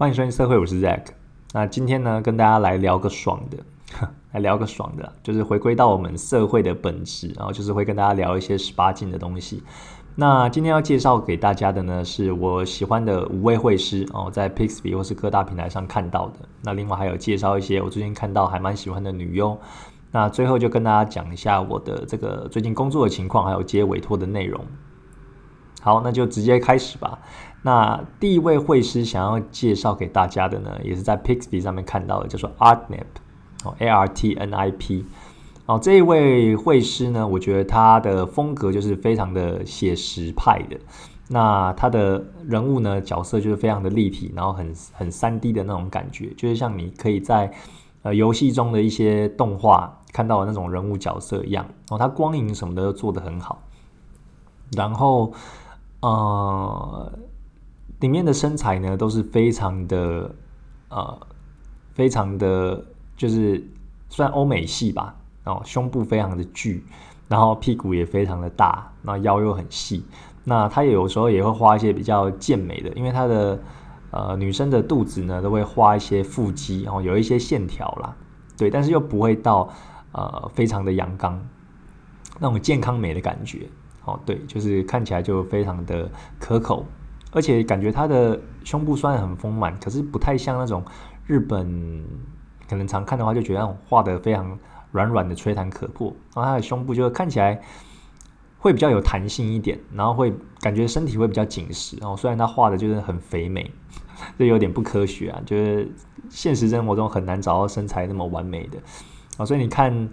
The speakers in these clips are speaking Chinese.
欢迎收听社会，我是 Zack。那今天呢，跟大家来聊个爽的，来聊个爽的，就是回归到我们社会的本质，然后就是会跟大家聊一些十八禁的东西。那今天要介绍给大家的呢，是我喜欢的五位会师哦，在 Pixby 或是各大平台上看到的。那另外还有介绍一些我最近看到还蛮喜欢的女优。那最后就跟大家讲一下我的这个最近工作的情况，还有接委托的内容。好，那就直接开始吧。那第一位会师想要介绍给大家的呢，也是在 Pixby 上面看到的，叫做 Artnip 哦，A R T N I P 哦，这一位会师呢，我觉得他的风格就是非常的写实派的。那他的人物呢，角色就是非常的立体，然后很很三 D 的那种感觉，就是像你可以在呃游戏中的一些动画看到的那种人物角色一样。哦，他光影什么的都做得很好，然后。呃，里面的身材呢都是非常的呃，非常的，就是算欧美系吧。然后胸部非常的巨，然后屁股也非常的大，那腰又很细。那他也有时候也会画一些比较健美的，因为他的呃女生的肚子呢都会画一些腹肌，然后有一些线条啦，对，但是又不会到呃非常的阳刚那种健康美的感觉。哦，对，就是看起来就非常的可口，而且感觉他的胸部虽然很丰满，可是不太像那种日本可能常看的话，就觉得画的非常软软的吹弹可破。然后他的胸部就看起来会比较有弹性一点，然后会感觉身体会比较紧实。然后虽然他画的就是很肥美，这有点不科学啊，就是现实生活中很难找到身材那么完美的啊，所以你看。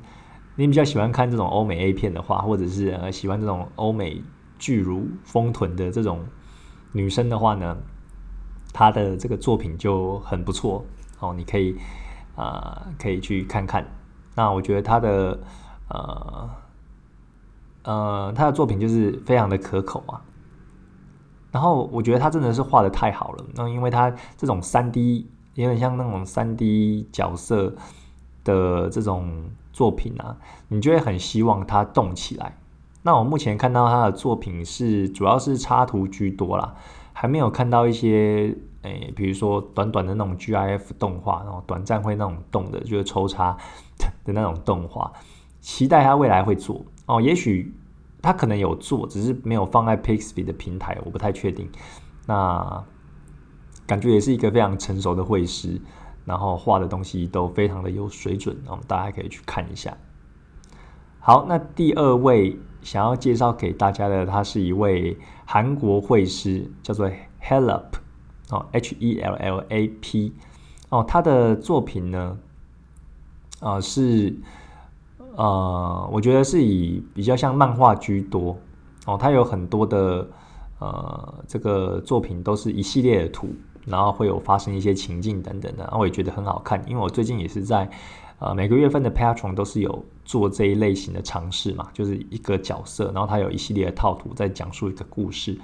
你比较喜欢看这种欧美 A 片的话，或者是呃喜欢这种欧美巨乳丰臀的这种女生的话呢，她的这个作品就很不错哦，你可以啊可以去看看。那我觉得她的呃呃她的作品就是非常的可口啊。然后我觉得她真的是画的太好了，那因为她这种三 D 有点像那种三 D 角色的这种。作品啊，你就会很希望它动起来。那我目前看到他的作品是主要是插图居多啦，还没有看到一些诶，比如说短短的那种 GIF 动画，然后短暂会那种动的，就是抽插 的那种动画。期待他未来会做哦，也许他可能有做，只是没有放在 Pixby 的平台，我不太确定。那感觉也是一个非常成熟的绘师。然后画的东西都非常的有水准，我们大家可以去看一下。好，那第二位想要介绍给大家的，他是一位韩国绘师，叫做 Hellap，哦，H E L L A P 哦，他的作品呢，啊是呃，我觉得是以比较像漫画居多哦，他有很多的呃这个作品都是一系列的图。然后会有发生一些情境等等的，然后我也觉得很好看，因为我最近也是在呃每个月份的 Patron 都是有做这一类型的尝试嘛，就是一个角色，然后他有一系列的套图在讲述一个故事。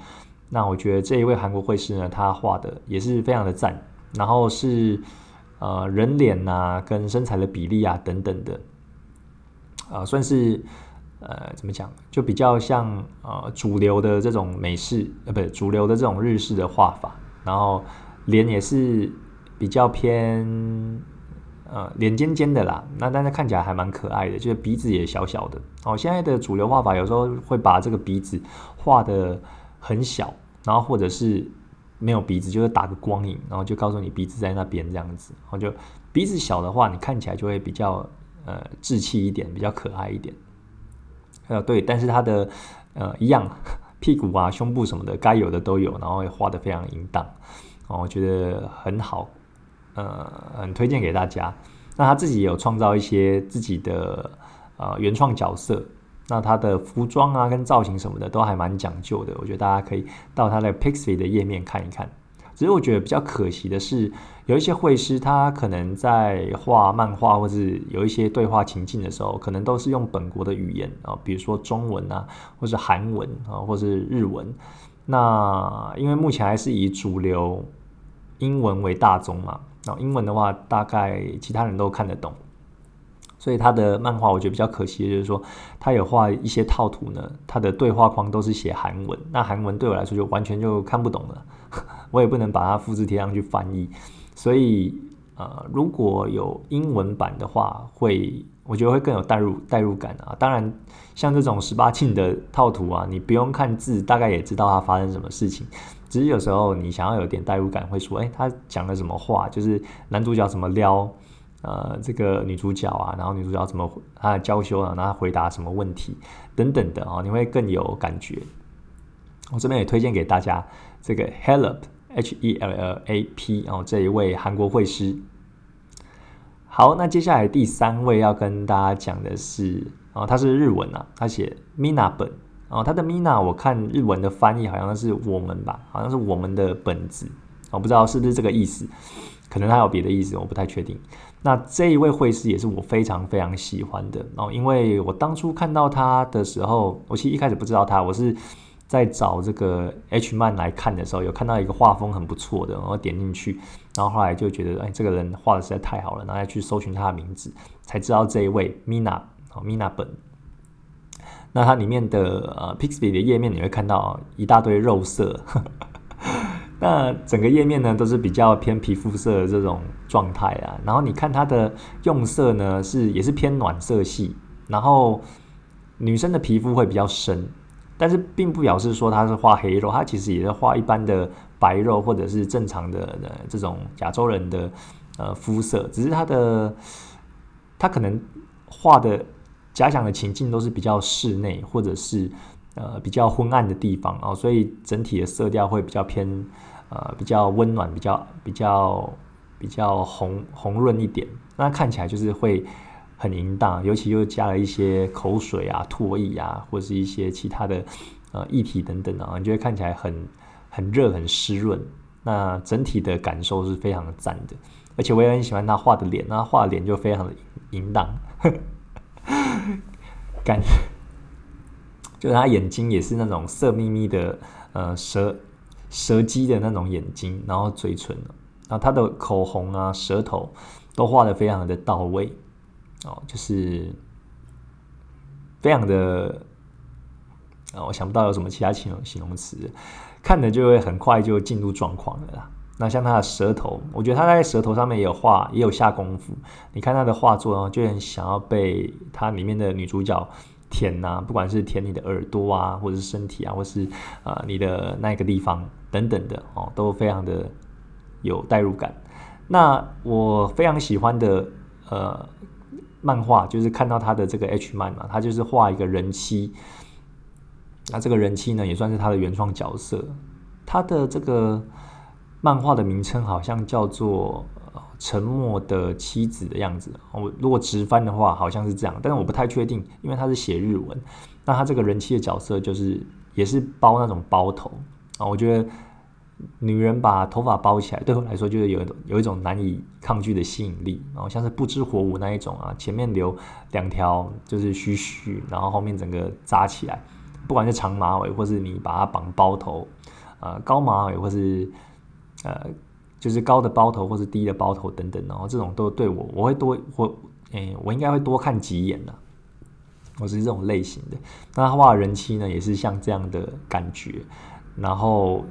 那我觉得这一位韩国绘师呢，他画的也是非常的赞，然后是呃人脸呐跟身材的比例啊等等的，啊算是呃怎么讲，就比较像呃主流的这种美式呃不是主流的这种日式的画法，然后。脸也是比较偏，呃，脸尖尖的啦，那但是看起来还蛮可爱的，就是鼻子也小小的。哦，现在的主流画法有时候会把这个鼻子画的很小，然后或者是没有鼻子，就是打个光影，然后就告诉你鼻子在那边这样子。然后就鼻子小的话，你看起来就会比较呃稚气一点，比较可爱一点。呃，对，但是它的呃一样，屁股啊、胸部什么的该有的都有，然后会画的非常淫荡。哦，我觉得很好，呃，很推荐给大家。那他自己有创造一些自己的呃原创角色，那他的服装啊跟造型什么的都还蛮讲究的。我觉得大家可以到他的 Pixie 的页面看一看。只是我觉得比较可惜的是，有一些绘师他可能在画漫画或是有一些对话情境的时候，可能都是用本国的语言啊，比如说中文啊，或是韩文啊，或是日文。那因为目前还是以主流英文为大宗嘛，然后英文的话大概其他人都看得懂，所以他的漫画我觉得比较可惜的就是说，他有画一些套图呢，他的对话框都是写韩文，那韩文对我来说就完全就看不懂了，我也不能把它复制贴上去翻译，所以呃，如果有英文版的话，会我觉得会更有代入代入感啊。当然，像这种十八禁的套图啊，你不用看字，大概也知道它发生什么事情。只是有时候你想要有点代入感，会说，哎，他讲了什么话？就是男主角怎么撩呃这个女主角啊，然后女主角怎么他的娇羞啊，然后回答什么问题等等的啊，你会更有感觉。我这边也推荐给大家这个 Help H E L L A P 哦这一位韩国绘师。好，那接下来第三位要跟大家讲的是哦，他是日文啊，他写 Mina 本哦，他的 Mina 我看日文的翻译好像是我们吧，好像是我们的本子，我不知道是不是这个意思，可能他有别的意思，我不太确定。那这一位绘师也是我非常非常喜欢的哦，因为我当初看到他的时候，我其实一开始不知道他，我是。在找这个 H 漫来看的时候，有看到一个画风很不错的，然后点进去，然后后来就觉得，哎，这个人画的实在太好了，然后再去搜寻他的名字，才知道这一位 Mina 哦，Mina 本。那它里面的呃 Pixby 的页面你会看到一大堆肉色，那整个页面呢都是比较偏皮肤色的这种状态啊。然后你看它的用色呢是也是偏暖色系，然后女生的皮肤会比较深。但是并不表示说他是画黑肉，他其实也是画一般的白肉或者是正常的这种亚洲人的呃肤色，只是他的他可能画的假想的情境都是比较室内或者是呃比较昏暗的地方哦，所以整体的色调会比较偏呃比较温暖，比较比较比较红红润一点，那看起来就是会。很淫荡，尤其又加了一些口水啊、唾液啊，或是一些其他的呃液体等等啊，你就会看起来很很热、很湿润。那整体的感受是非常的赞的，而且我也很喜欢他画的脸，那画脸就非常的淫荡，感就是他眼睛也是那种色眯眯的呃蛇蛇姬的那种眼睛，然后嘴唇，然后他的口红啊、舌头都画的非常的到位。哦，就是非常的啊，我想不到有什么其他形容形容词，看的就会很快就进入状况了啦。那像他的舌头，我觉得他在舌头上面也有画，也有下功夫。你看他的画作呢，就很想要被他里面的女主角舔呐，不管是舔你的耳朵啊，或者是身体啊，或是啊你的那个地方等等的哦，都非常的有代入感。那我非常喜欢的呃。漫画就是看到他的这个 H 漫嘛，他就是画一个人妻，那这个人妻呢也算是他的原创角色。他的这个漫画的名称好像叫做《沉默的妻子》的样子。我如果直翻的话，好像是这样，但是我不太确定，因为他是写日文。那他这个人妻的角色就是也是包那种包头啊，我觉得。女人把头发包起来，对我来说就是有一种有一种难以抗拒的吸引力，然后像是不知火舞那一种啊，前面留两条就是须须，然后后面整个扎起来，不管是长马尾，或是你把它绑包头，呃，高马尾，或是呃，就是高的包头或是低的包头等等，然后这种都对我，我会多我，诶，我应该会多看几眼的，我是这种类型的。那他画人妻呢，也是像这样的感觉，然后。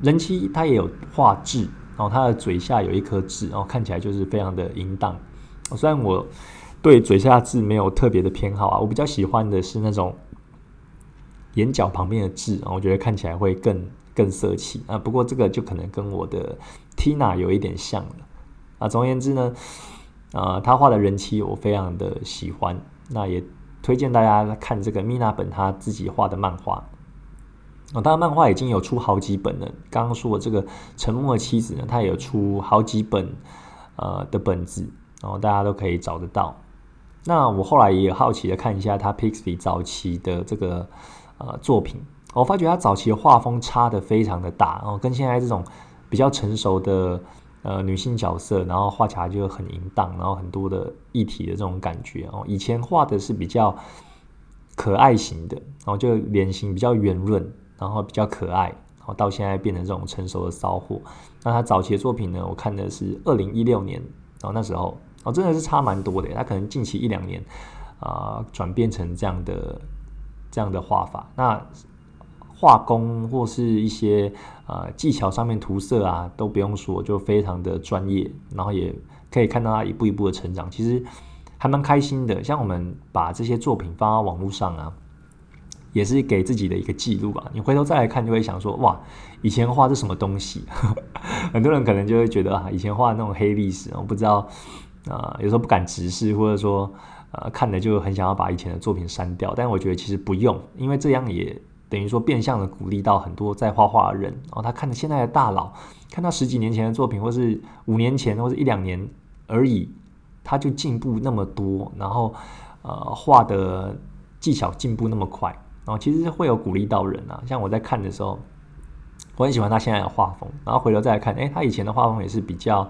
人妻他也有画痣，然后他的嘴下有一颗痣，然后看起来就是非常的淫荡。虽然我对嘴下痣没有特别的偏好啊，我比较喜欢的是那种眼角旁边的痣，然后我觉得看起来会更更色气啊。不过这个就可能跟我的 Tina 有一点像了啊。总而言之呢，呃，他画的人妻我非常的喜欢，那也推荐大家看这个 Mina 本他自己画的漫画。哦，当然，漫画已经有出好几本了。刚刚说的这个《沉默的妻子》呢，它也有出好几本呃的本子，然后大家都可以找得到。那我后来也好奇的看一下他 Pixie 早期的这个呃作品，我发觉他早期的画风差的非常的大，然后跟现在这种比较成熟的呃女性角色，然后画起来就很淫荡，然后很多的议题的这种感觉哦。以前画的是比较可爱型的，然后就脸型比较圆润。然后比较可爱，然后到现在变成这种成熟的骚货。那他早期的作品呢？我看的是二零一六年，然后那时候哦，真的是差蛮多的。他可能近期一两年啊，转变成这样的这样的画法。那画工或是一些呃技巧上面涂色啊，都不用说，就非常的专业，然后也可以看到他一步一步的成长，其实还蛮开心的。像我们把这些作品放到网络上啊，也是给自己的一个记录吧。你回头再来看，就会想说，哇，以前画这什么东西？很多人可能就会觉得啊，以前画那种黑历史，我不知道啊，有时候不敢直视，或者说呃看的就很想要把以前的作品删掉。但我觉得其实不用，因为这样也。等于说变相的鼓励到很多在画画的人，然后他看着现在的大佬，看到十几年前的作品，或是五年前，或是一两年而已，他就进步那么多，然后呃画的技巧进步那么快，然后其实会有鼓励到人啊。像我在看的时候，我很喜欢他现在的画风，然后回头再来看，哎，他以前的画风也是比较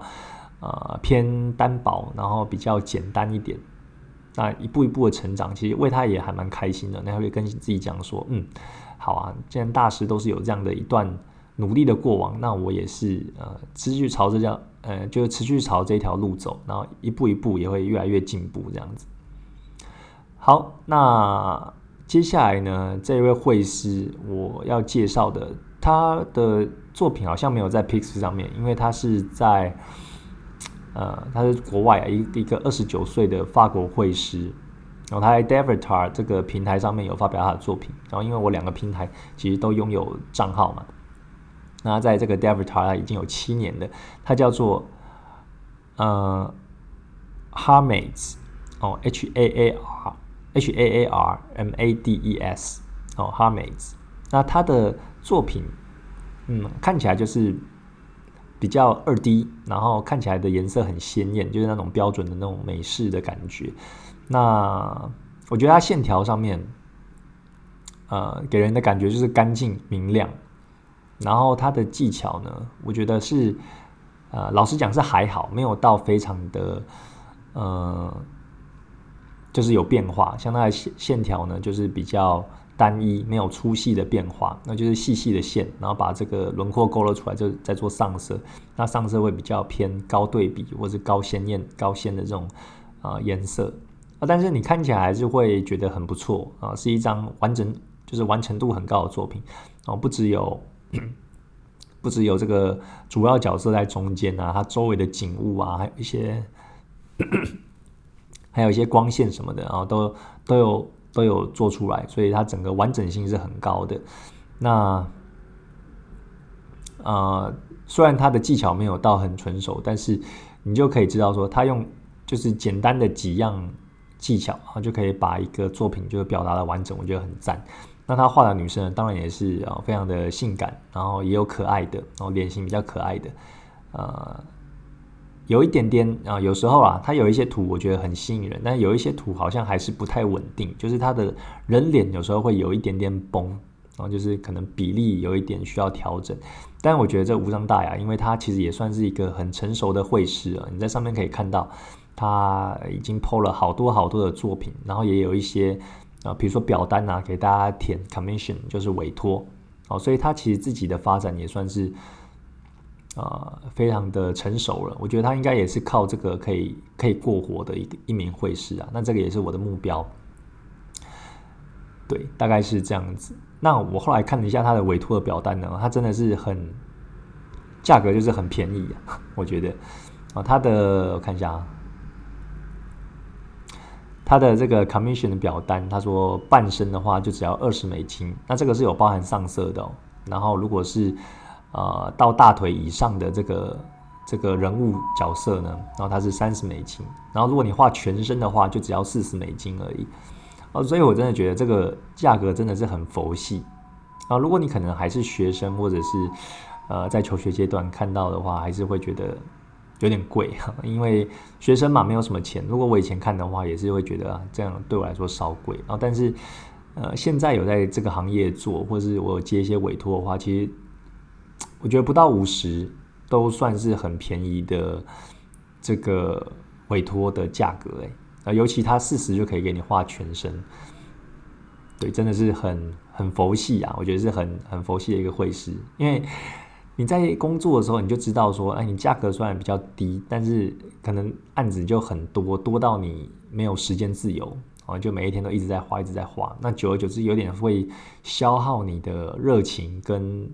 呃偏单薄，然后比较简单一点。那一步一步的成长，其实为他也还蛮开心的。那会跟自己讲说，嗯。好啊，既然大师都是有这样的一段努力的过往，那我也是呃持续朝着这样呃，就持续朝这条路走，然后一步一步也会越来越进步这样子。好，那接下来呢，这一位会师我要介绍的，他的作品好像没有在 Pix 上面，因为他是在呃，他是国外，一一个二十九岁的法国会师。然后他在 Devatar 这个平台上面有发表他的作品，然后因为我两个平台其实都拥有账号嘛，那在这个 Devatar 已经有七年的，他叫做呃 Harmades 哦 H A A R H A A R M A D E S 哦，hermes 那他的作品嗯看起来就是比较二 D，然后看起来的颜色很鲜艳，就是那种标准的那种美式的感觉。那我觉得它线条上面，呃，给人的感觉就是干净明亮。然后它的技巧呢，我觉得是，呃，老实讲是还好，没有到非常的，呃，就是有变化。像它的线线条呢，就是比较单一，没有粗细的变化，那就是细细的线，然后把这个轮廓勾勒出来，就在做上色。那上色会比较偏高对比，或是高鲜艳、高鲜的这种啊颜色。啊，但是你看起来还是会觉得很不错啊，是一张完整，就是完成度很高的作品哦。不只有，不只有这个主要角色在中间啊，它周围的景物啊，还有一些，还有一些光线什么的，然后都都有都有做出来，所以它整个完整性是很高的。那，呃，虽然他的技巧没有到很纯熟，但是你就可以知道说，他用就是简单的几样。技巧啊，就可以把一个作品就表达的完整，我觉得很赞。那他画的女生当然也是啊，非常的性感，然后也有可爱的，然后脸型比较可爱的，呃，有一点点啊，有时候啊，他有一些图我觉得很吸引人，但有一些图好像还是不太稳定，就是他的人脸有时候会有一点点崩，然后就是可能比例有一点需要调整。但我觉得这无伤大雅，因为他其实也算是一个很成熟的绘师啊，你在上面可以看到。他已经 PO 了好多好多的作品，然后也有一些啊，比如说表单啊，给大家填 commission，就是委托哦，所以他其实自己的发展也算是啊，非常的成熟了。我觉得他应该也是靠这个可以可以过活的一一名会师啊。那这个也是我的目标，对，大概是这样子。那我后来看了一下他的委托的表单呢，他真的是很价格就是很便宜啊，我觉得啊，他的我看一下啊。他的这个 commission 的表单，他说半身的话就只要二十美金，那这个是有包含上色的哦。然后如果是呃到大腿以上的这个这个人物角色呢，然后它是三十美金。然后如果你画全身的话，就只要四十美金而已。哦，所以我真的觉得这个价格真的是很佛系啊。如果你可能还是学生或者是呃在求学阶段看到的话，还是会觉得。有点贵，因为学生嘛，没有什么钱。如果我以前看的话，也是会觉得啊，这样对我来说稍贵。然后，但是呃，现在有在这个行业做，或是我接一些委托的话，其实我觉得不到五十都算是很便宜的这个委托的价格哎。啊，尤其他四十就可以给你画全身，对，真的是很很佛系啊。我觉得是很很佛系的一个会师，因为。你在工作的时候，你就知道说，哎，你价格虽然比较低，但是可能案子就很多，多到你没有时间自由哦，就每一天都一直在画，一直在画。那久而久之，有点会消耗你的热情，跟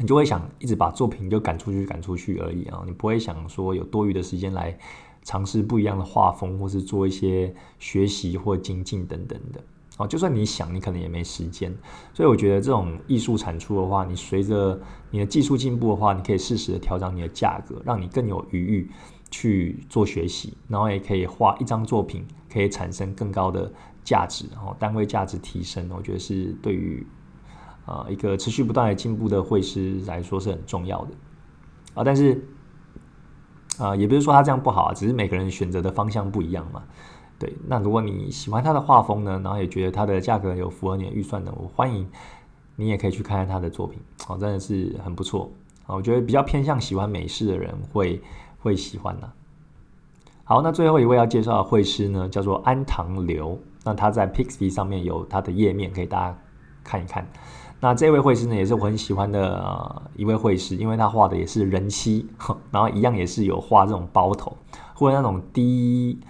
你就会想一直把作品就赶出去，赶出去而已啊。你不会想说有多余的时间来尝试不一样的画风，或是做一些学习或精进等等的。哦，就算你想，你可能也没时间。所以我觉得这种艺术产出的话，你随着你的技术进步的话，你可以适时的调整你的价格，让你更有余裕去做学习，然后也可以画一张作品可以产生更高的价值，然后单位价值提升，我觉得是对于啊一个持续不断的进步的绘师来说是很重要的啊。但是啊，也不是说他这样不好啊，只是每个人选择的方向不一样嘛。对，那如果你喜欢他的画风呢，然后也觉得他的价格有符合你的预算呢，我欢迎你也可以去看看他的作品，哦，真的是很不错啊，我觉得比较偏向喜欢美式的人会会喜欢的。好，那最后一位要介绍的绘师呢，叫做安堂流，那他在 Pixie 上面有他的页面，可以大家看一看。那这位绘师呢，也是我很喜欢的一位绘师，因为他画的也是人妻，然后一样也是有画这种包头或者那种低。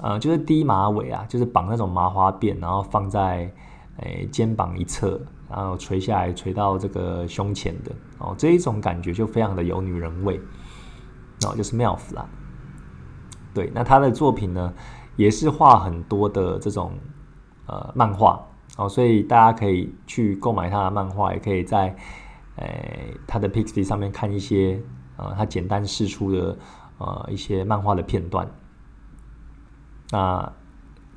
呃，就是低马尾啊，就是绑那种麻花辫，然后放在诶肩膀一侧，然后垂下来，垂到这个胸前的哦，这一种感觉就非常的有女人味，然后就是 Melf 啦。对，那他的作品呢，也是画很多的这种呃漫画哦，所以大家可以去购买他的漫画，也可以在诶他的 Pixie 上面看一些呃他简单试出的呃一些漫画的片段。那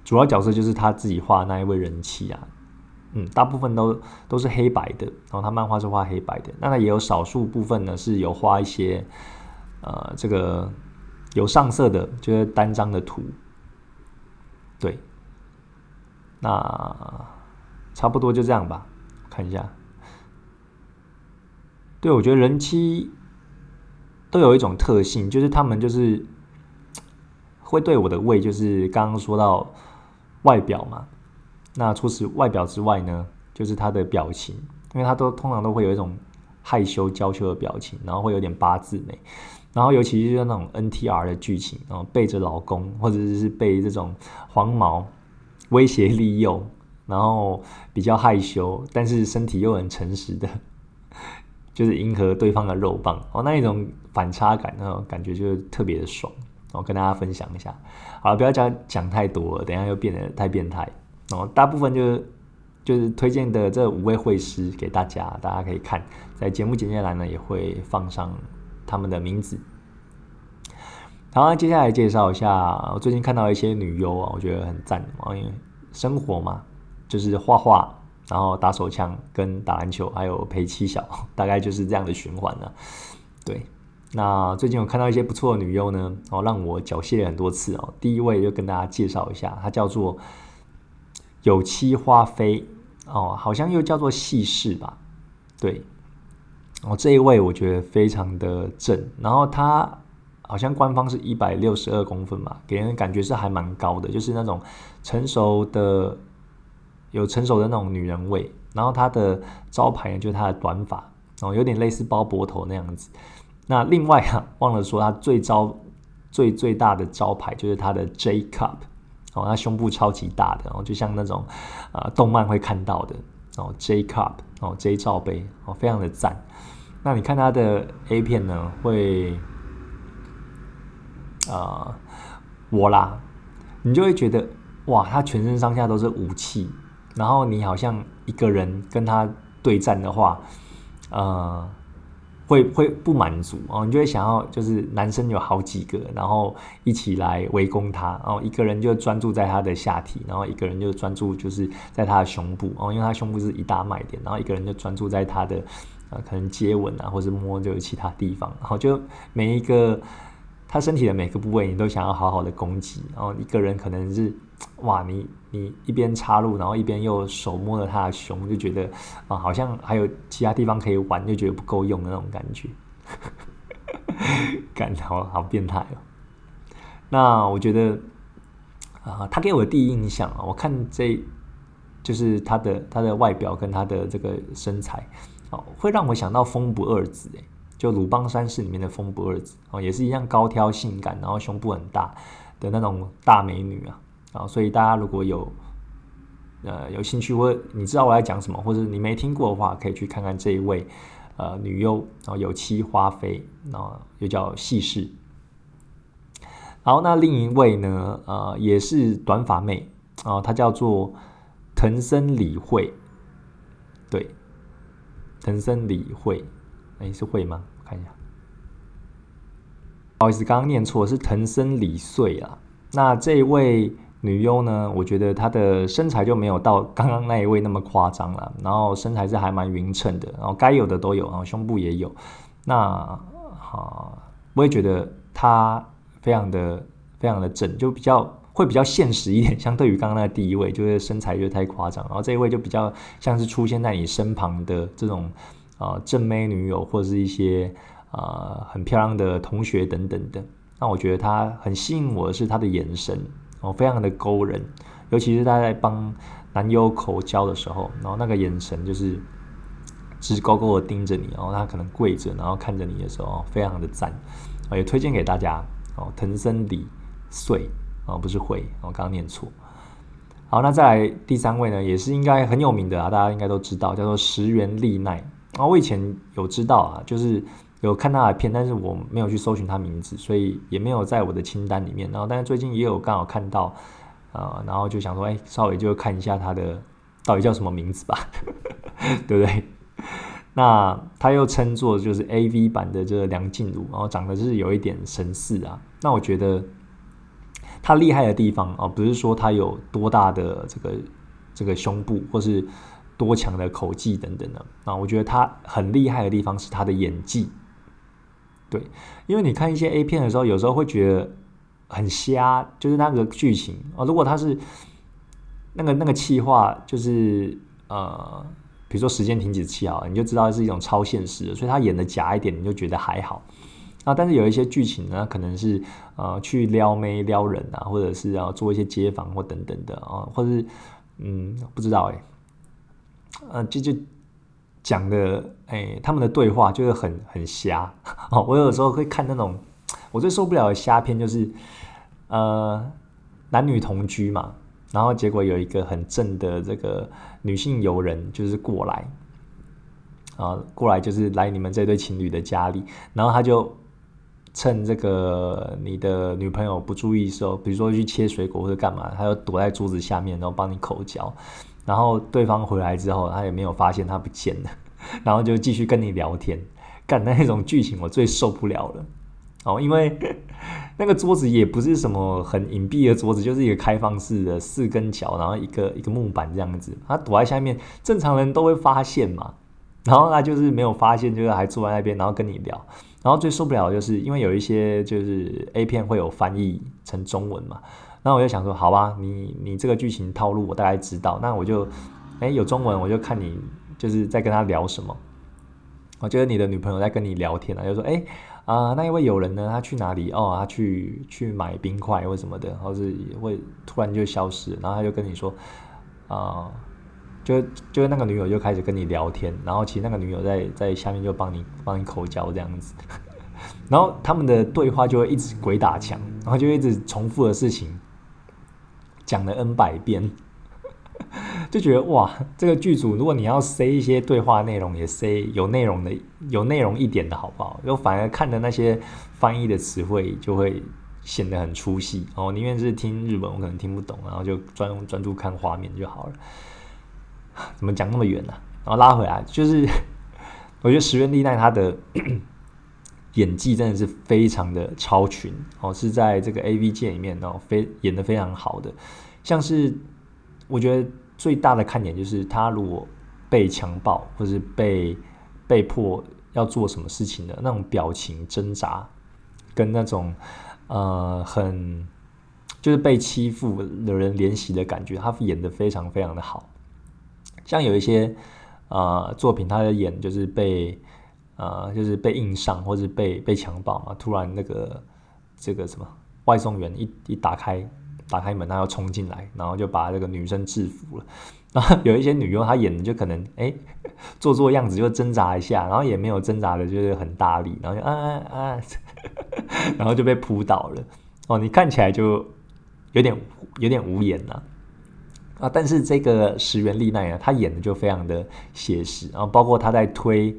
主要角色就是他自己画那一位人妻啊，嗯，大部分都都是黑白的，然后他漫画是画黑白的，那他也有少数部分呢是有画一些呃这个有上色的，就是单张的图，对，那差不多就这样吧，看一下，对我觉得人妻都有一种特性，就是他们就是。会对我的胃就是刚刚说到外表嘛，那除此外表之外呢，就是他的表情，因为他都通常都会有一种害羞娇羞的表情，然后会有点八字眉，然后尤其是那种 NTR 的剧情，然后背着老公或者是被这种黄毛威胁利诱，然后比较害羞，但是身体又很诚实的，就是迎合对方的肉棒哦，那一种反差感，那种感觉就特别的爽。我跟大家分享一下，好了，不要讲讲太多了，等下又变得太变态。哦，大部分就是就是推荐的这五位会师给大家，大家可以看，在节目简介栏呢也会放上他们的名字。好，那接下来介绍一下，我最近看到一些女优啊，我觉得很赞啊，因为生活嘛，就是画画，然后打手枪，跟打篮球，还有陪妻小，大概就是这样的循环呢。对。那最近有看到一些不错的女优呢，哦，让我缴械很多次哦。第一位就跟大家介绍一下，她叫做有妻花飞哦，好像又叫做细事吧？对，哦，这一位我觉得非常的正，然后她好像官方是一百六十二公分吧，给人感觉是还蛮高的，就是那种成熟的有成熟的那种女人味。然后她的招牌呢，就是她的短发哦，有点类似包脖头那样子。那另外啊，忘了说，他最招最最大的招牌就是他的 J cup 哦，他胸部超级大的哦，就像那种啊动漫会看到的哦 J cup 哦 J 罩杯哦，非常的赞。那你看他的 A 片呢，会啊我啦，你就会觉得哇，他全身上下都是武器，然后你好像一个人跟他对战的话，呃。会会不满足哦，你就会想要就是男生有好几个，然后一起来围攻他，然后一个人就专注在他的下体，然后一个人就专注就是在他的胸部哦，因为他胸部是一大卖点，然后一个人就专注在他的呃可能接吻啊，或者摸就是其他地方，然后就每一个他身体的每个部位你都想要好好的攻击，然后一个人可能是。哇，你你一边插入，然后一边又手摸着他的胸，就觉得啊，好像还有其他地方可以玩，就觉得不够用的那种感觉，感好好变态哦。那我觉得啊，他给我的第一印象啊，我看这就是他的他的外表跟他的这个身材哦，会让我想到风不二子诶，就鲁邦三世里面的风不二子哦，也是一样高挑性感，然后胸部很大的那种大美女啊。啊，所以大家如果有呃有兴趣或你知道我在讲什么，或者你没听过的话，可以去看看这一位呃女优，然后有妻花妃，然后又叫细氏。好，那另一位呢，呃，也是短发妹啊，她叫做藤森理惠，对，藤森理惠，哎，是惠吗？我看一下，不好意思，刚刚念错，是藤森理穗啊。那这一位。女优呢，我觉得她的身材就没有到刚刚那一位那么夸张了，然后身材是还蛮匀称的，然后该有的都有，然后胸部也有。那好，我也觉得她非常的非常的正，就比较会比较现实一点，相对于刚刚那第一位，就是身材就太夸张，然后这一位就比较像是出现在你身旁的这种啊正妹女友或者是一些啊很漂亮的同学等等的。那我觉得她很吸引我的是她的眼神。哦，非常的勾人，尤其是他在帮男优口交的时候，然后那个眼神就是直勾勾的盯着你，然后他可能跪着，然后看着你的时候，非常的赞，也推荐给大家哦。藤森里穗哦，不是会，我刚刚念错。好，那再来第三位呢，也是应该很有名的啊，大家应该都知道，叫做石原丽奈。啊，我以前有知道啊，就是。有看他的片，但是我没有去搜寻他名字，所以也没有在我的清单里面。然后，但是最近也有刚好看到，呃，然后就想说，哎，稍微就看一下他的到底叫什么名字吧，对不对？那他又称作就是 A V 版的这个梁静茹，然后长得是有一点神似啊。那我觉得他厉害的地方哦，不是说他有多大的这个这个胸部，或是多强的口技等等的啊。我觉得他很厉害的地方是他的演技。对，因为你看一些 A 片的时候，有时候会觉得很瞎，就是那个剧情啊。如果他是那个那个气话，就是呃，比如说时间停止器啊，你就知道是一种超现实的，所以他演的假一点，你就觉得还好啊。但是有一些剧情呢，可能是呃去撩妹撩人啊，或者是要做一些街访或等等的啊，或是嗯，不知道哎，呃，就就。讲的哎，他们的对话就是很很瞎。我有时候会看那种我最受不了的瞎片，就是呃男女同居嘛，然后结果有一个很正的这个女性友人就是过来啊，过来就是来你们这对情侣的家里，然后他就趁这个你的女朋友不注意的时候，比如说去切水果或者干嘛，他就躲在桌子下面，然后帮你口交。然后对方回来之后，他也没有发现他不见了，然后就继续跟你聊天。干那种剧情我最受不了了哦，因为 那个桌子也不是什么很隐蔽的桌子，就是一个开放式的四根桥，然后一个一个木板这样子。他躲在下面，正常人都会发现嘛。然后他就是没有发现，就是还坐在那边，然后跟你聊。然后最受不了的就是因为有一些就是 A 片会有翻译成中文嘛。那我就想说，好吧，你你这个剧情套路我大概知道，那我就，哎，有中文我就看你就是在跟他聊什么。我觉得你的女朋友在跟你聊天啊，就说，哎，啊，那一位友人呢？他去哪里？哦，他去去买冰块或什么的，或是会突然就消失，然后他就跟你说，啊，就就是那个女友就开始跟你聊天，然后其实那个女友在在下面就帮你帮你口交这样子，然后他们的对话就会一直鬼打墙，然后就一直重复的事情。讲了 N 百遍，就觉得哇，这个剧组如果你要塞一些对话内容，也塞有内容的、有内容一点的好不好？就反而看的那些翻译的词汇就会显得很粗细哦。宁愿是听日本，我可能听不懂，然后就专专注看画面就好了。怎么讲那么远呢？然后拉回来，就是 我觉得石原丽奈她的演技真的是非常的超群哦，是在这个 A V 界里面哦，非演的非常好的。像是我觉得最大的看点就是他如果被强暴或是被被迫要做什么事情的那种表情挣扎，跟那种呃很就是被欺负的人怜惜的感觉，他演的非常非常的好。像有一些呃作品，他的演就是被呃就是被硬上或者被被强暴嘛，突然那个这个什么外送员一一打开。打开门，他要冲进来，然后就把这个女生制服了。然后有一些女优，她演的就可能哎做做样子，就挣扎一下，然后也没有挣扎的，就是很大力，然后就啊啊啊，然后就被扑倒了。哦，你看起来就有点有点无言呐。啊，但是这个石原丽奈呢，她演的就非常的写实，然后包括她在推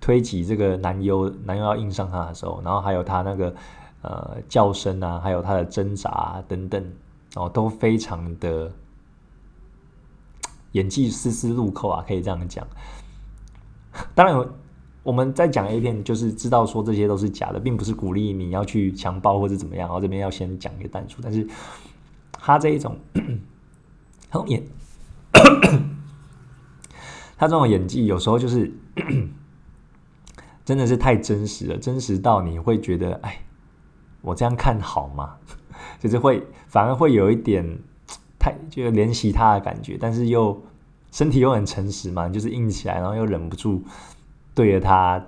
推挤这个男优，男优要硬上他的时候，然后还有他那个呃叫声啊，还有他的挣扎等等，哦，都非常的演技丝丝入扣啊，可以这样讲。当然，我们在讲 A 片，就是知道说这些都是假的，并不是鼓励你要去强暴或者怎么样。然后这边要先讲一个淡出，但是他这一种。他演，他这种演技有时候就是真的是太真实了，真实到你会觉得，哎，我这样看好吗？就是会反而会有一点太就怜惜他的感觉，但是又身体又很诚实嘛，就是硬起来，然后又忍不住对着他，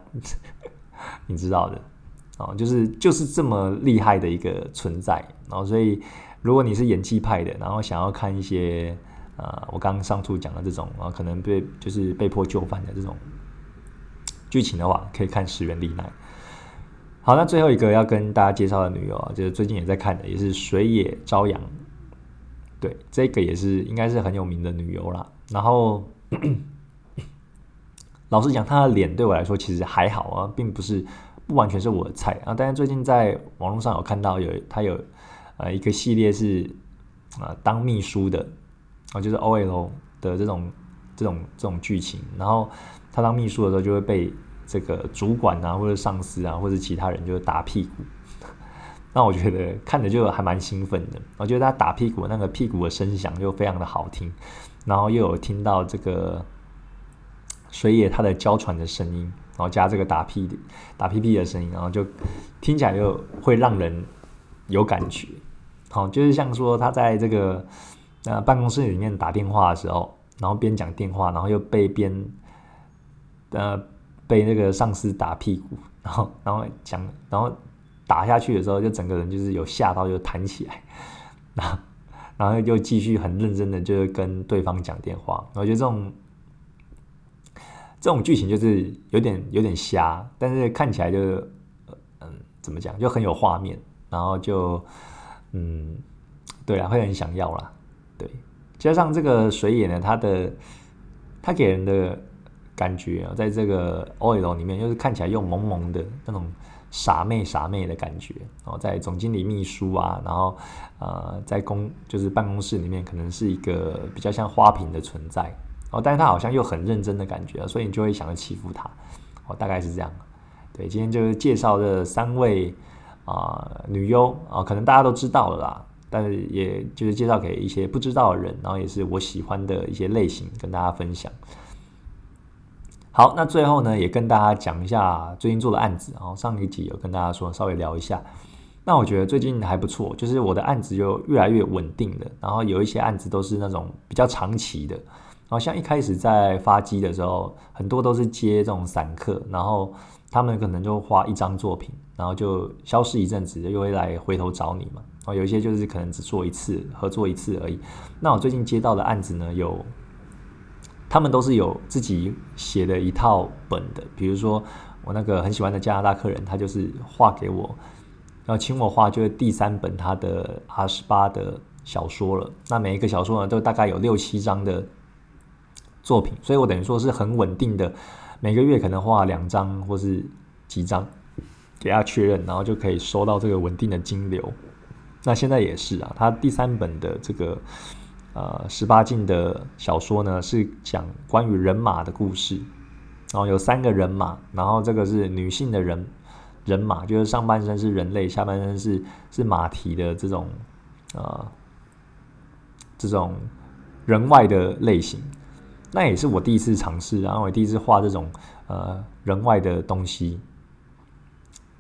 你知道的哦，就是就是这么厉害的一个存在，然后所以。如果你是演技派的，然后想要看一些，呃，我刚刚上述讲的这种，啊，可能被就是被迫就范的这种剧情的话，可以看《石原丽奈》。好，那最后一个要跟大家介绍的女友啊，就是最近也在看的，也是水野朝阳。对，这个也是应该是很有名的女优啦。然后，老实讲，她的脸对我来说其实还好啊，并不是不完全是我的菜啊。但是最近在网络上有看到有她有。呃，一个系列是啊，当秘书的啊，就是 O L 的这种这种这种剧情。然后他当秘书的时候，就会被这个主管啊，或者上司啊，或者其他人就打屁股。那我觉得看着就还蛮兴奋的。我觉得他打屁股那个屁股的声响就非常的好听，然后又有听到这个水野他的娇喘的声音，然后加这个打屁打屁屁的声音，然后就听起来就会让人有感觉。好，就是像说他在这个呃办公室里面打电话的时候，然后边讲电话，然后又被边呃被那个上司打屁股，然后然后讲，然后打下去的时候，就整个人就是有吓到，就弹起来，然后然后又继续很认真的就是跟对方讲电话。我觉得这种这种剧情就是有点有点瞎，但是看起来就是嗯怎么讲就很有画面，然后就。嗯，对啊，会很想要啦。对，加上这个水野呢，他的他给人的感觉啊，在这个 OL 里面，又是看起来又萌萌的那种傻妹傻妹的感觉。然后在总经理秘书啊，然后呃，在公就是办公室里面，可能是一个比较像花瓶的存在。哦，但是他好像又很认真的感觉，所以你就会想要欺负他。哦，大概是这样。对，今天就是介绍这三位。啊，女优啊，可能大家都知道了啦，但是也就是介绍给一些不知道的人，然后也是我喜欢的一些类型，跟大家分享。好，那最后呢，也跟大家讲一下最近做的案子，然后上一集有跟大家说稍微聊一下。那我觉得最近还不错，就是我的案子就越来越稳定了，然后有一些案子都是那种比较长期的，然后像一开始在发机的时候，很多都是接这种散客，然后他们可能就画一张作品。然后就消失一阵子，又会来回头找你嘛。哦，有一些就是可能只做一次，合作一次而已。那我最近接到的案子呢，有他们都是有自己写的一套本的。比如说我那个很喜欢的加拿大客人，他就是画给我，要请我画，就是第三本他的 R 十八的小说了。那每一个小说呢，都大概有六七张的作品，所以我等于说是很稳定的，每个月可能画两张或是几张。给他确认，然后就可以收到这个稳定的金流。那现在也是啊，他第三本的这个呃十八禁的小说呢，是讲关于人马的故事。然后有三个人马，然后这个是女性的人人马，就是上半身是人类，下半身是是马蹄的这种呃这种人外的类型。那也是我第一次尝试，然后我第一次画这种呃人外的东西。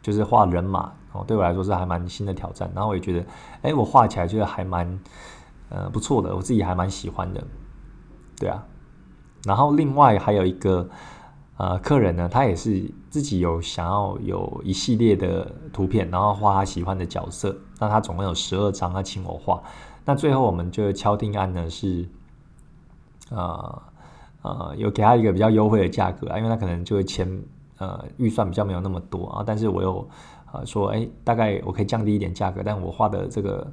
就是画人马哦，对我来说是还蛮新的挑战。然后我也觉得，哎，我画起来觉得还蛮呃不错的，我自己还蛮喜欢的。对啊，然后另外还有一个呃客人呢，他也是自己有想要有一系列的图片，然后画他喜欢的角色。那他总共有十二张，他请我画。那最后我们就敲定案呢是，呃呃，有给他一个比较优惠的价格啊，因为他可能就会签。呃，预算比较没有那么多啊，但是我有呃说，哎，大概我可以降低一点价格，但我画的这个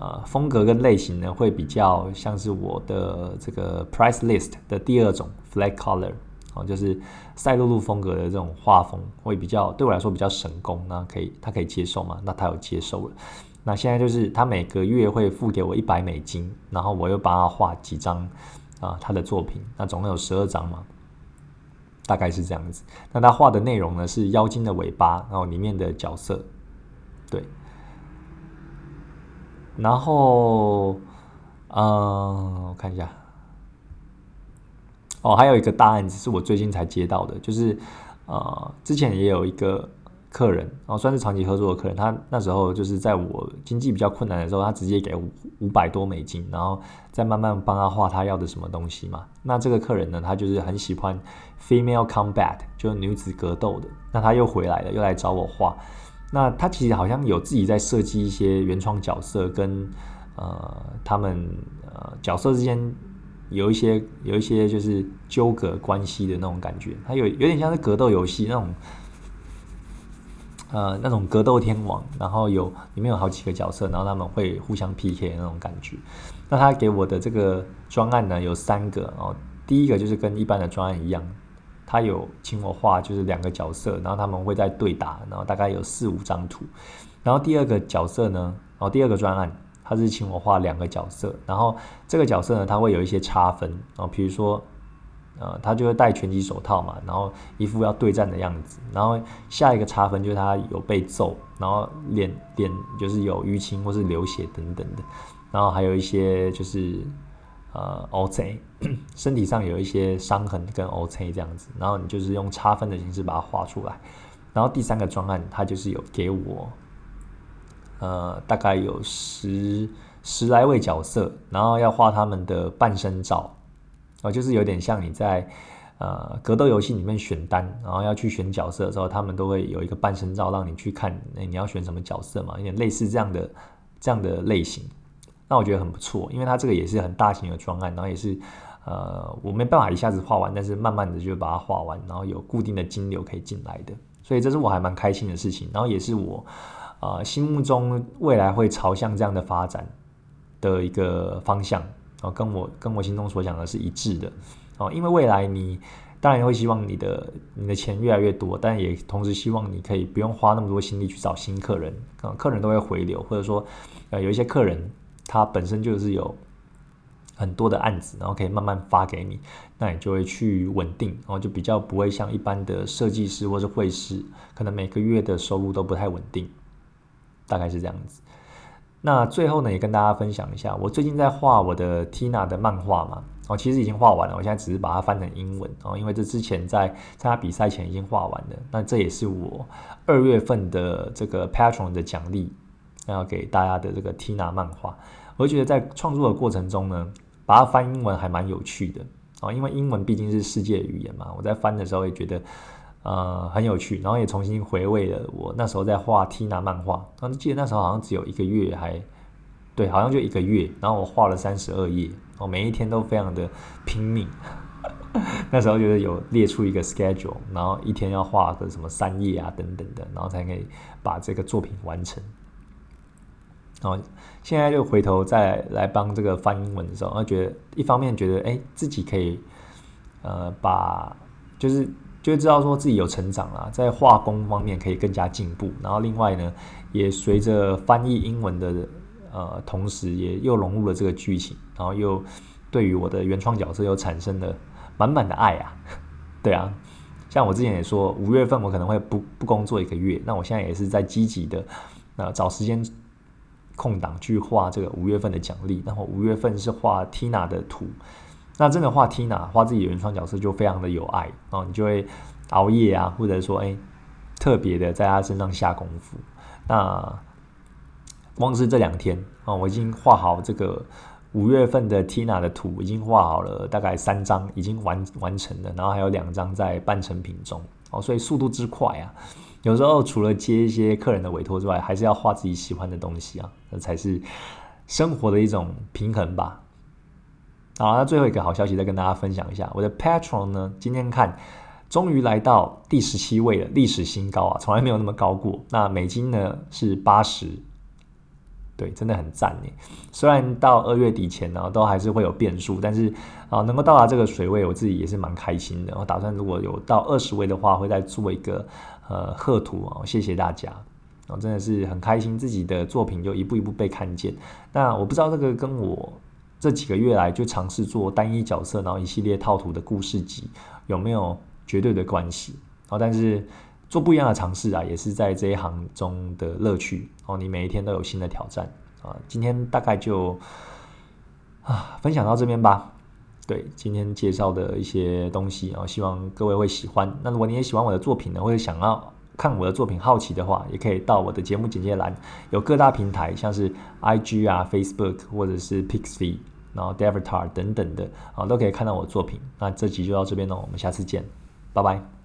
呃风格跟类型呢，会比较像是我的这个 price list 的第二种 flag color 哦，就是赛璐璐风格的这种画风，会比较对我来说比较神功，那可以他可以接受吗？那他有接受了。那现在就是他每个月会付给我一百美金，然后我又帮他画几张啊他的作品，那总共有十二张嘛，大概是这样子。那他画的内容呢是妖精的尾巴，然后里面的角色，对。然后，嗯，我看一下，哦，还有一个大案子是我最近才接到的，就是呃，之前也有一个。客人，然后算是长期合作的客人，他那时候就是在我经济比较困难的时候，他直接给五五百多美金，然后再慢慢帮他画他要的什么东西嘛。那这个客人呢，他就是很喜欢 female combat，就是女子格斗的。那他又回来了，又来找我画。那他其实好像有自己在设计一些原创角色，跟呃他们呃角色之间有一些有一些就是纠葛关系的那种感觉。他有有点像是格斗游戏那种。呃，那种格斗天王，然后有里面有好几个角色，然后他们会互相 PK 那种感觉。那他给我的这个专案呢，有三个哦。第一个就是跟一般的专案一样，他有请我画就是两个角色，然后他们会在对打，然后大概有四五张图。然后第二个角色呢，然后，第二个专案他是请我画两个角色，然后这个角色呢，他会有一些差分哦，比如说。呃，他就会戴拳击手套嘛，然后一副要对战的样子。然后下一个差分就是他有被揍，然后脸脸就是有淤青或是流血等等的。然后还有一些就是呃 O C，身体上有一些伤痕跟 O C 这样子。然后你就是用差分的形式把它画出来。然后第三个专案，他就是有给我呃大概有十十来位角色，然后要画他们的半身照。哦，就是有点像你在呃格斗游戏里面选单，然后要去选角色的时候，他们都会有一个半身照让你去看，你要选什么角色嘛？有点类似这样的这样的类型。那我觉得很不错，因为它这个也是很大型的专案，然后也是呃我没办法一下子画完，但是慢慢的就把它画完，然后有固定的金流可以进来的，所以这是我还蛮开心的事情，然后也是我呃心目中未来会朝向这样的发展的一个方向。然后，跟我跟我心中所想的是一致的哦，因为未来你当然会希望你的你的钱越来越多，但也同时希望你可以不用花那么多心力去找新客人啊，客人都会回流，或者说呃有一些客人它本身就是有很多的案子，然后可以慢慢发给你，那你就会去稳定，然后就比较不会像一般的设计师或是绘师，可能每个月的收入都不太稳定，大概是这样子。那最后呢，也跟大家分享一下，我最近在画我的 Tina 的漫画嘛，哦，其实已经画完了，我现在只是把它翻成英文哦，因为这之前在参加比赛前已经画完了。那这也是我二月份的这个 Patron 的奖励，要给大家的这个 Tina 漫画。我觉得在创作的过程中呢，把它翻英文还蛮有趣的哦，因为英文毕竟是世界语言嘛，我在翻的时候也觉得。呃，很有趣，然后也重新回味了我那时候在画 Tina 漫画，然后记得那时候好像只有一个月，还对，好像就一个月，然后我画了三十二页，我每一天都非常的拼命，那时候觉得有列出一个 schedule，然后一天要画个什么三页啊等等的，然后才可以把这个作品完成。然后现在就回头再来帮这个翻英文的时候，我觉得一方面觉得哎自己可以呃把就是。就知道说自己有成长啦，在画工方面可以更加进步。然后另外呢，也随着翻译英文的呃同时，也又融入了这个剧情，然后又对于我的原创角色又产生了满满的爱啊。对啊，像我之前也说，五月份我可能会不不工作一个月，那我现在也是在积极的呃找时间空档去画这个五月份的奖励。然后五月份是画 Tina 的图。那真的画 Tina 画自己原创角色就非常的有爱哦，你就会熬夜啊，或者说哎特别的在他身上下功夫。那光是这两天啊，我已经画好这个五月份的 Tina 的图，已经画好了大概三张，已经完完成了，然后还有两张在半成品中哦，所以速度之快啊！有时候除了接一些客人的委托之外，还是要画自己喜欢的东西啊，那才是生活的一种平衡吧。好，那最后一个好消息再跟大家分享一下，我的 Patron 呢，今天看终于来到第十七位了，历史新高啊，从来没有那么高过。那美金呢是八十，对，真的很赞呢。虽然到二月底前呢，都还是会有变数，但是啊，能够到达这个水位，我自己也是蛮开心的。我打算如果有到二十位的话，会再做一个呃贺图哦，谢谢大家。我真的是很开心，自己的作品就一步一步被看见。那我不知道这个跟我这几个月来就尝试做单一角色，然后一系列套图的故事集有没有绝对的关系？哦，但是做不一样的尝试啊，也是在这一行中的乐趣哦。你每一天都有新的挑战啊。今天大概就啊分享到这边吧。对，今天介绍的一些东西啊，希望各位会喜欢。那如果你也喜欢我的作品呢，或者想要。看我的作品好奇的话，也可以到我的节目简介栏，有各大平台，像是 IG 啊、Facebook 或者是 Pixie，然后 Devatar 等等的啊，都可以看到我的作品。那这集就到这边喽，我们下次见，拜拜。